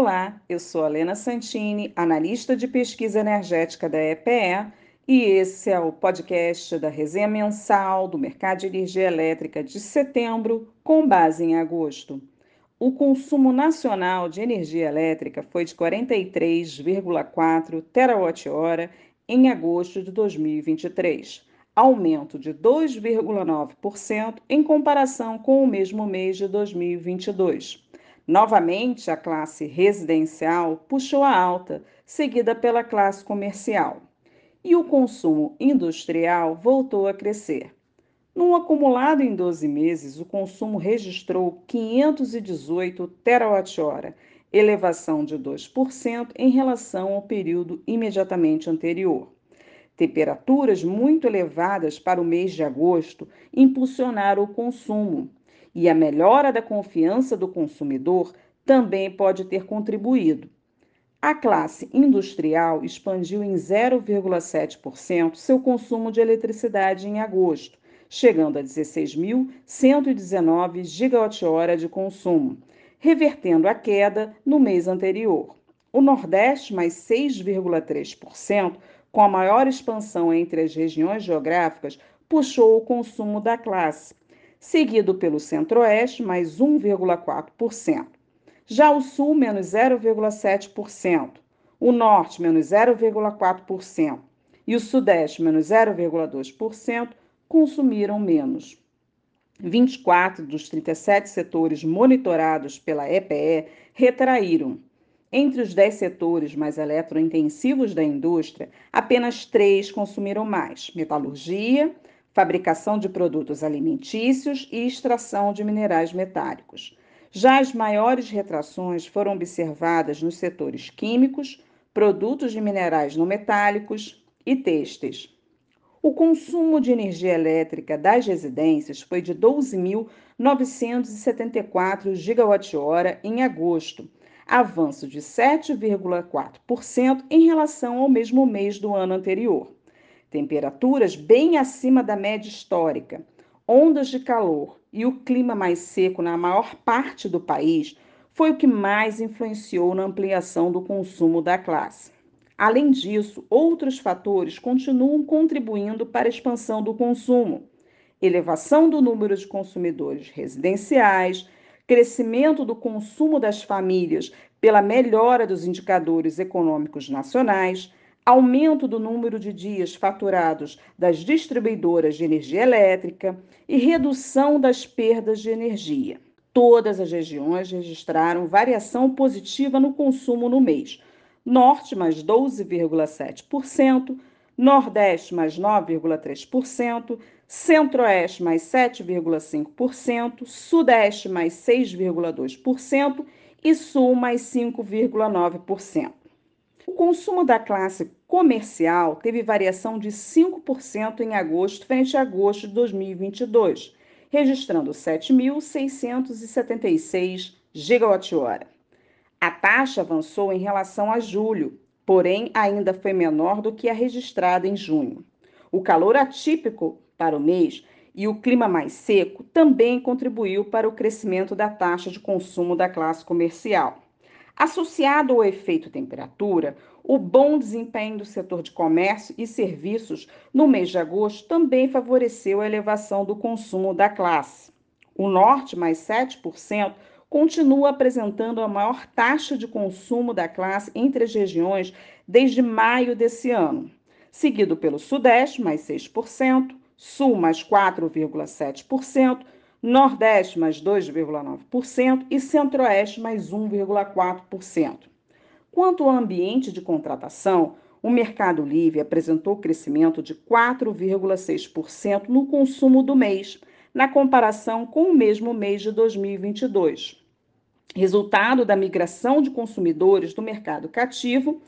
Olá, eu sou a Lena Santini, analista de pesquisa energética da EPE, e esse é o podcast da resenha mensal do mercado de energia elétrica de setembro, com base em agosto. O consumo nacional de energia elétrica foi de 43,4 terawatt-hora em agosto de 2023, aumento de 2,9% em comparação com o mesmo mês de 2022. Novamente, a classe residencial puxou a alta, seguida pela classe comercial. E o consumo industrial voltou a crescer. No acumulado em 12 meses, o consumo registrou 518 terawatt-hora, elevação de 2% em relação ao período imediatamente anterior. Temperaturas muito elevadas para o mês de agosto impulsionaram o consumo, e a melhora da confiança do consumidor também pode ter contribuído. A classe industrial expandiu em 0,7% seu consumo de eletricidade em agosto, chegando a 16.119 gigawatt-hora de consumo, revertendo a queda no mês anterior. O Nordeste, mais 6,3%, com a maior expansão entre as regiões geográficas, puxou o consumo da classe, seguido pelo Centro-Oeste, mais 1,4%. Já o Sul, menos 0,7%, o Norte, menos 0,4% e o Sudeste, menos 0,2%, consumiram menos. 24 dos 37 setores monitorados pela EPE retraíram. Entre os 10 setores mais eletrointensivos da indústria, apenas três consumiram mais: metalurgia, fabricação de produtos alimentícios e extração de minerais metálicos. Já as maiores retrações foram observadas nos setores químicos, produtos de minerais não metálicos e têxteis. O consumo de energia elétrica das residências foi de 12.974 gigawatt-hora em agosto, avanço de 7,4% em relação ao mesmo mês do ano anterior temperaturas bem acima da média histórica, ondas de calor e o clima mais seco na maior parte do país foi o que mais influenciou na ampliação do consumo da classe. Além disso, outros fatores continuam contribuindo para a expansão do consumo. Elevação do número de consumidores residenciais, crescimento do consumo das famílias pela melhora dos indicadores econômicos nacionais, aumento do número de dias faturados das distribuidoras de energia elétrica e redução das perdas de energia. Todas as regiões registraram variação positiva no consumo no mês. Norte, mais 12,7%, Nordeste, mais 9,3%, Centro-Oeste, mais 7,5%, Sudeste, mais 6,2% e Sul, mais 5,9%. O consumo da classe comercial teve variação de 5% em agosto frente a agosto de 2022, registrando 7.676 gigawatt-hora. A taxa avançou em relação a julho, porém ainda foi menor do que a registrada em junho. O calor atípico para o mês e o clima mais seco também contribuiu para o crescimento da taxa de consumo da classe comercial. Associado ao efeito temperatura, o bom desempenho do setor de comércio e serviços no mês de agosto também favoreceu a elevação do consumo da classe. O norte, mais 7%, continua apresentando a maior taxa de consumo da classe entre as regiões desde maio desse ano, seguido pelo sudeste, mais 6%, sul, mais 4,7%, Nordeste mais 2,9% e Centro-Oeste mais 1,4%. Quanto ao ambiente de contratação, o Mercado Livre apresentou crescimento de 4,6% no consumo do mês, na comparação com o mesmo mês de 2022. Resultado da migração de consumidores do mercado cativo,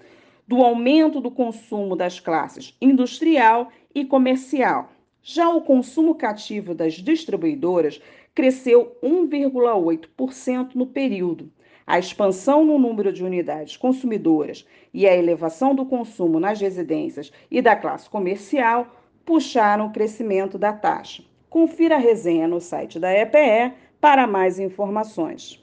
do aumento do consumo das classes industrial e comercial já o consumo cativo das distribuidoras cresceu 1,8% no período. A expansão no número de unidades consumidoras e a elevação do consumo nas residências e da classe comercial puxaram o crescimento da taxa. Confira a resenha no site da EPE para mais informações.